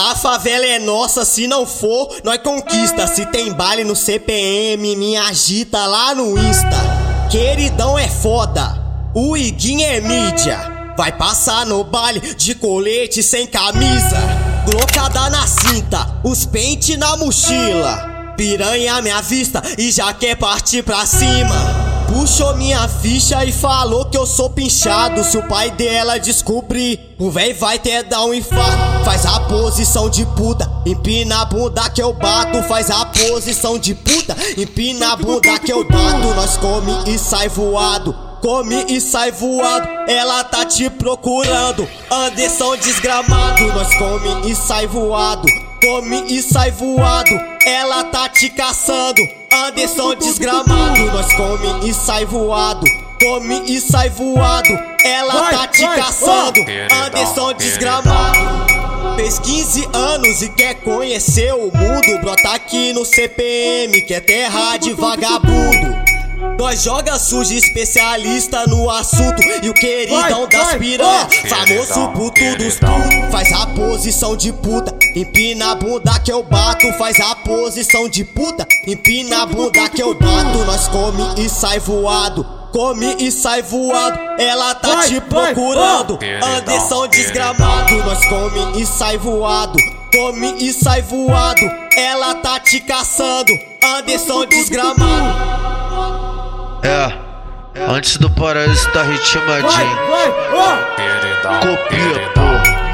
A favela é nossa, se não for, nós conquista. Se tem baile no CPM, me agita lá no Insta. Queridão é foda, o Iguinho é mídia. Vai passar no baile de colete sem camisa. Glocada na cinta, os pente na mochila. Piranha minha vista e já quer partir pra cima. Puxou minha ficha e falou que eu sou pinchado. Se o pai dela descobrir, o véi vai ter dar um infarto. Faz a posição de puta, empina a bunda que eu bato. Faz a posição de puta, empina a bunda que eu bato. Nós come e sai voado. Come e sai voado, ela tá te procurando. Anderson desgramado, nós come e sai voado. Come e sai voado, ela tá te caçando. Anderson desgramado, nós come e sai voado. Come e sai voado, ela tá te caçando. Anderson desgramado. Fez 15 anos e quer conhecer o mundo. Brota aqui no CPM, que é terra de vagabundo. Nós joga sujo, especialista no assunto. E o queridão das piranha, famoso puto dos tu Faz a posição de puta, empina a bunda que eu bato. Faz a posição de puta, empina a bunda que eu bato. Nós come e sai voado Come e sai voado, ela tá te procurando. Anderson desgramado, nós come e sai voado Come e sai voado, ela tá te caçando. Anderson desgramado antes do paraíso tá ritmadinho. Copia, pô.